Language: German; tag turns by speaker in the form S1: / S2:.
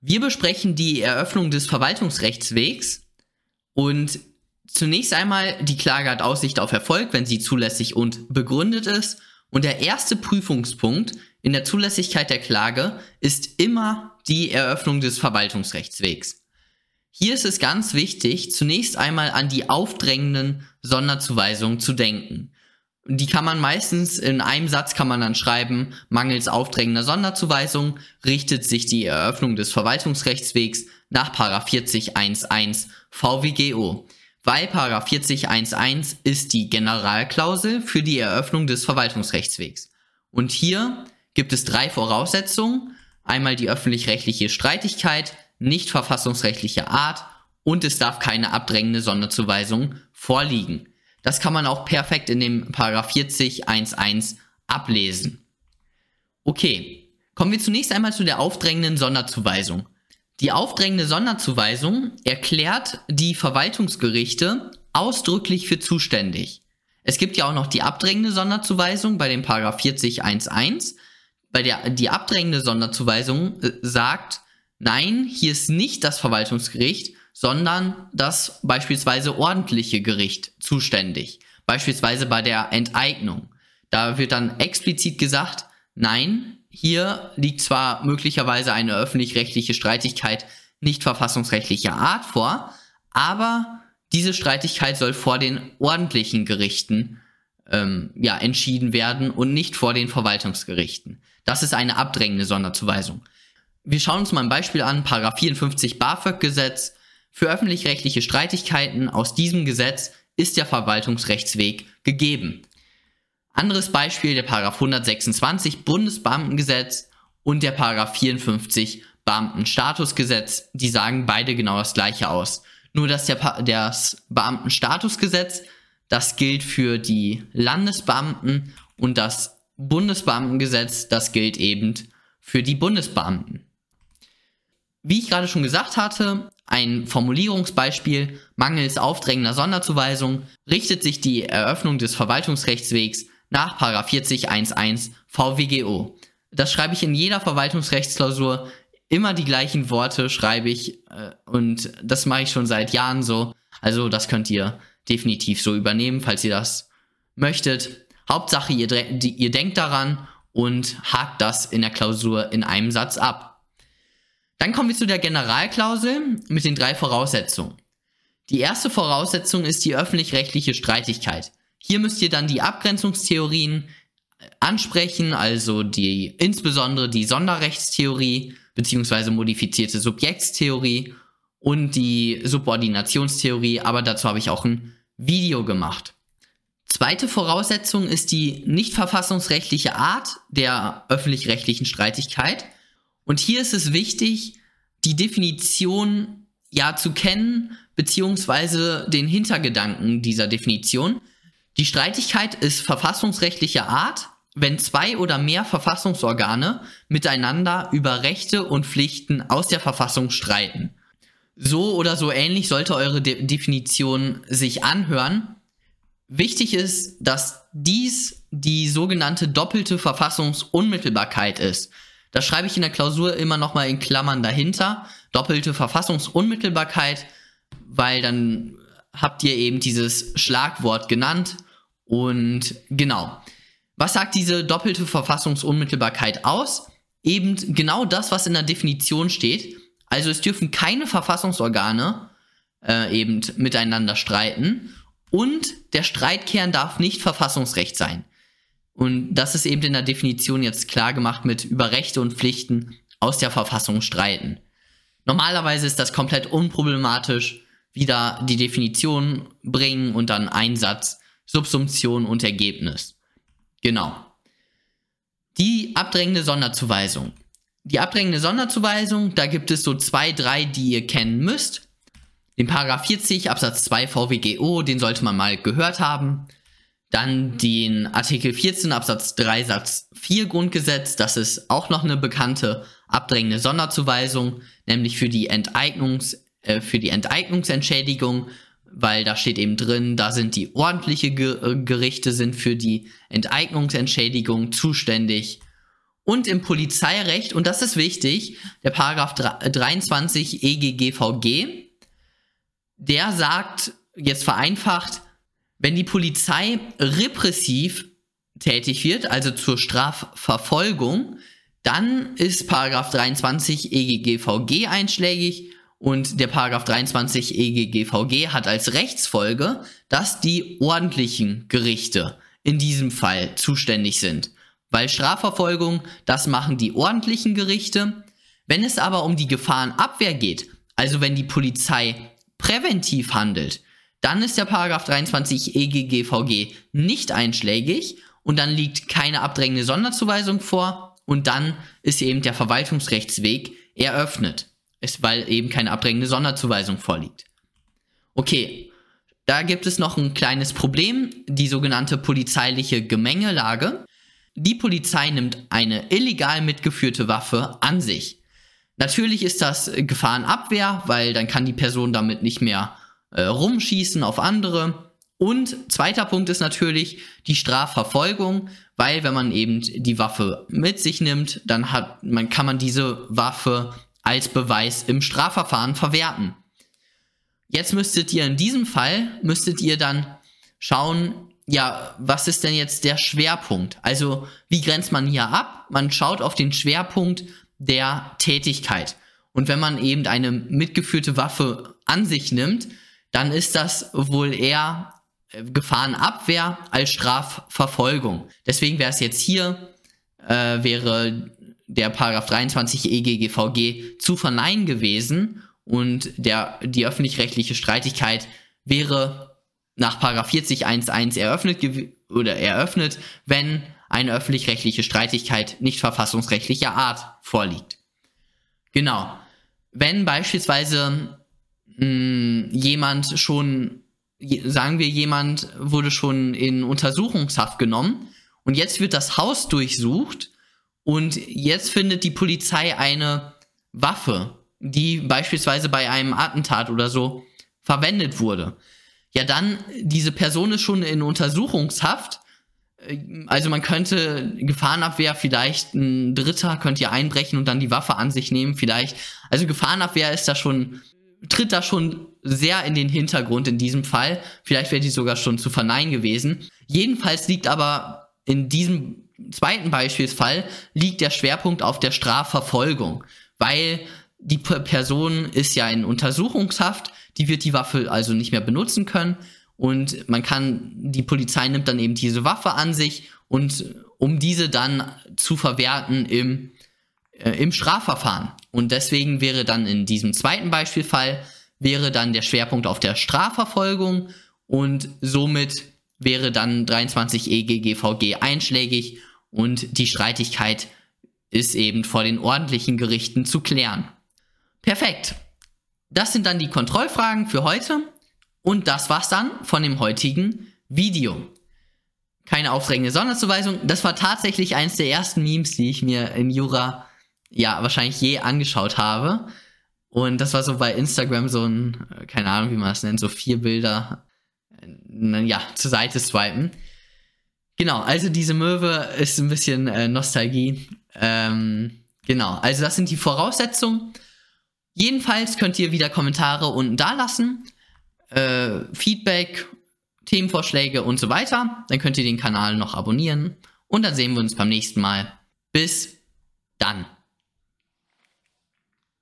S1: Wir besprechen die Eröffnung des Verwaltungsrechtswegs und zunächst einmal, die Klage hat Aussicht auf Erfolg, wenn sie zulässig und begründet ist. Und der erste Prüfungspunkt in der Zulässigkeit der Klage ist immer die Eröffnung des Verwaltungsrechtswegs. Hier ist es ganz wichtig, zunächst einmal an die aufdrängenden Sonderzuweisungen zu denken. Die kann man meistens in einem Satz kann man dann schreiben, mangels aufdrängender Sonderzuweisung richtet sich die Eröffnung des Verwaltungsrechtswegs nach 40.11 VWGO. Weil 40.11 ist die Generalklausel für die Eröffnung des Verwaltungsrechtswegs. Und hier gibt es drei Voraussetzungen. Einmal die öffentlich-rechtliche Streitigkeit, nicht verfassungsrechtliche Art und es darf keine abdrängende Sonderzuweisung vorliegen. Das kann man auch perfekt in dem Paragraph 40 1.1 ablesen. Okay, kommen wir zunächst einmal zu der aufdrängenden Sonderzuweisung. Die aufdrängende Sonderzuweisung erklärt die Verwaltungsgerichte ausdrücklich für zuständig. Es gibt ja auch noch die abdrängende Sonderzuweisung bei dem Paragraph 40 1.1. Bei der die abdrängende Sonderzuweisung äh, sagt, nein, hier ist nicht das Verwaltungsgericht, sondern das beispielsweise ordentliche Gericht zuständig. Beispielsweise bei der Enteignung. Da wird dann explizit gesagt, nein, hier liegt zwar möglicherweise eine öffentlich-rechtliche Streitigkeit nicht verfassungsrechtlicher Art vor, aber diese Streitigkeit soll vor den ordentlichen Gerichten ähm, ja, entschieden werden und nicht vor den Verwaltungsgerichten. Das ist eine abdrängende Sonderzuweisung. Wir schauen uns mal ein Beispiel an, Paragraph 54 BAföG-Gesetz. Für öffentlich-rechtliche Streitigkeiten aus diesem Gesetz ist der Verwaltungsrechtsweg gegeben. Anderes Beispiel der Paragraph 126 Bundesbeamtengesetz und der Paragraph 54 Beamtenstatusgesetz, die sagen beide genau das gleiche aus. Nur dass der das Beamtenstatusgesetz, das gilt für die Landesbeamten und das Bundesbeamtengesetz, das gilt eben für die Bundesbeamten. Wie ich gerade schon gesagt hatte, ein Formulierungsbeispiel mangels aufdrängender Sonderzuweisung richtet sich die Eröffnung des Verwaltungsrechtswegs nach 40.11 VWGO. Das schreibe ich in jeder Verwaltungsrechtsklausur. Immer die gleichen Worte schreibe ich äh, und das mache ich schon seit Jahren so. Also das könnt ihr definitiv so übernehmen, falls ihr das möchtet. Hauptsache, ihr, ihr denkt daran und hakt das in der Klausur in einem Satz ab. Dann kommen wir zu der Generalklausel mit den drei Voraussetzungen. Die erste Voraussetzung ist die öffentlich-rechtliche Streitigkeit. Hier müsst ihr dann die Abgrenzungstheorien äh, ansprechen, also die insbesondere die Sonderrechtstheorie bzw. modifizierte Subjektstheorie und die Subordinationstheorie, aber dazu habe ich auch ein Video gemacht. Zweite Voraussetzung ist die nicht verfassungsrechtliche Art der öffentlich-rechtlichen Streitigkeit. Und hier ist es wichtig, die Definition ja zu kennen, beziehungsweise den Hintergedanken dieser Definition. Die Streitigkeit ist verfassungsrechtlicher Art, wenn zwei oder mehr Verfassungsorgane miteinander über Rechte und Pflichten aus der Verfassung streiten. So oder so ähnlich sollte eure De Definition sich anhören. Wichtig ist, dass dies die sogenannte doppelte Verfassungsunmittelbarkeit ist. Das schreibe ich in der Klausur immer nochmal in Klammern dahinter. Doppelte Verfassungsunmittelbarkeit, weil dann habt ihr eben dieses Schlagwort genannt. Und genau. Was sagt diese doppelte Verfassungsunmittelbarkeit aus? Eben genau das, was in der Definition steht. Also es dürfen keine Verfassungsorgane äh, eben miteinander streiten und der Streitkern darf nicht Verfassungsrecht sein. Und das ist eben in der Definition jetzt klar gemacht mit über Rechte und Pflichten aus der Verfassung streiten. Normalerweise ist das komplett unproblematisch, wieder die Definition bringen und dann Einsatz, Subsumption und Ergebnis. Genau. Die abdrängende Sonderzuweisung. Die abdrängende Sonderzuweisung, da gibt es so zwei, drei, die ihr kennen müsst. Den Paragraph 40 Absatz 2 VWGO, den sollte man mal gehört haben. Dann den Artikel 14 Absatz 3 Satz 4 Grundgesetz, das ist auch noch eine bekannte abdrängende Sonderzuweisung, nämlich für die Enteignungs, äh, für die Enteignungsentschädigung, weil da steht eben drin, da sind die ordentliche Ge äh, Gerichte sind für die Enteignungsentschädigung zuständig. Und im Polizeirecht, und das ist wichtig, der Paragraph 23 EGGVG, der sagt, jetzt vereinfacht, wenn die Polizei repressiv tätig wird, also zur Strafverfolgung, dann ist Paragraph 23 EGGVG einschlägig und der Paragraph 23 EGGVG hat als Rechtsfolge, dass die ordentlichen Gerichte in diesem Fall zuständig sind. Weil Strafverfolgung, das machen die ordentlichen Gerichte. Wenn es aber um die Gefahrenabwehr geht, also wenn die Polizei präventiv handelt, dann ist der Paragraph 23 EGGVG nicht einschlägig und dann liegt keine abdrängende Sonderzuweisung vor und dann ist eben der Verwaltungsrechtsweg eröffnet, ist, weil eben keine abdrängende Sonderzuweisung vorliegt. Okay, da gibt es noch ein kleines Problem, die sogenannte polizeiliche Gemengelage. Die Polizei nimmt eine illegal mitgeführte Waffe an sich. Natürlich ist das Gefahrenabwehr, weil dann kann die Person damit nicht mehr äh, rumschießen auf andere. Und zweiter Punkt ist natürlich die Strafverfolgung, weil wenn man eben die Waffe mit sich nimmt, dann hat man kann man diese Waffe als Beweis im Strafverfahren verwerten. Jetzt müsstet ihr in diesem Fall müsstet ihr dann schauen, ja, was ist denn jetzt der Schwerpunkt? Also, wie grenzt man hier ab? Man schaut auf den Schwerpunkt der Tätigkeit. Und wenn man eben eine mitgeführte Waffe an sich nimmt, dann ist das wohl eher äh, Gefahrenabwehr als Strafverfolgung. Deswegen wäre es jetzt hier, äh, wäre der Paragraph 23 EGGVG zu verneinen gewesen und der, die öffentlich-rechtliche Streitigkeit wäre nach Paragraph 40.1.1 eröffnet oder eröffnet, wenn eine öffentlich-rechtliche Streitigkeit nicht verfassungsrechtlicher Art vorliegt. Genau. Wenn beispielsweise mh, hm, jemand schon, sagen wir, jemand wurde schon in Untersuchungshaft genommen und jetzt wird das Haus durchsucht und jetzt findet die Polizei eine Waffe, die beispielsweise bei einem Attentat oder so verwendet wurde. Ja, dann, diese Person ist schon in Untersuchungshaft. Also man könnte Gefahrenabwehr, vielleicht ein Dritter könnte ja einbrechen und dann die Waffe an sich nehmen, vielleicht. Also Gefahrenabwehr ist da schon tritt da schon sehr in den Hintergrund in diesem Fall. Vielleicht wäre die sogar schon zu verneinen gewesen. Jedenfalls liegt aber in diesem zweiten Beispielsfall liegt der Schwerpunkt auf der Strafverfolgung, weil die Person ist ja in Untersuchungshaft, die wird die Waffe also nicht mehr benutzen können und man kann, die Polizei nimmt dann eben diese Waffe an sich und um diese dann zu verwerten im äh, im Strafverfahren. Und deswegen wäre dann in diesem zweiten Beispielfall wäre dann der Schwerpunkt auf der Strafverfolgung und somit wäre dann 23 EGGVG einschlägig und die Streitigkeit ist eben vor den ordentlichen Gerichten zu klären. Perfekt. Das sind dann die Kontrollfragen für heute und das war's dann von dem heutigen Video. Keine aufregende Sonderzuweisung. Das war tatsächlich eins der ersten Memes, die ich mir in Jura ja wahrscheinlich je angeschaut habe. Und das war so bei Instagram so ein, äh, keine Ahnung, wie man das nennt, so vier Bilder, äh, ja, zur Seite swipen. Genau, also diese Möwe ist ein bisschen äh, Nostalgie. Ähm, genau, also das sind die Voraussetzungen. Jedenfalls könnt ihr wieder Kommentare unten da lassen, äh, Feedback, Themenvorschläge und so weiter. Dann könnt ihr den Kanal noch abonnieren und dann sehen wir uns beim nächsten Mal. Bis dann.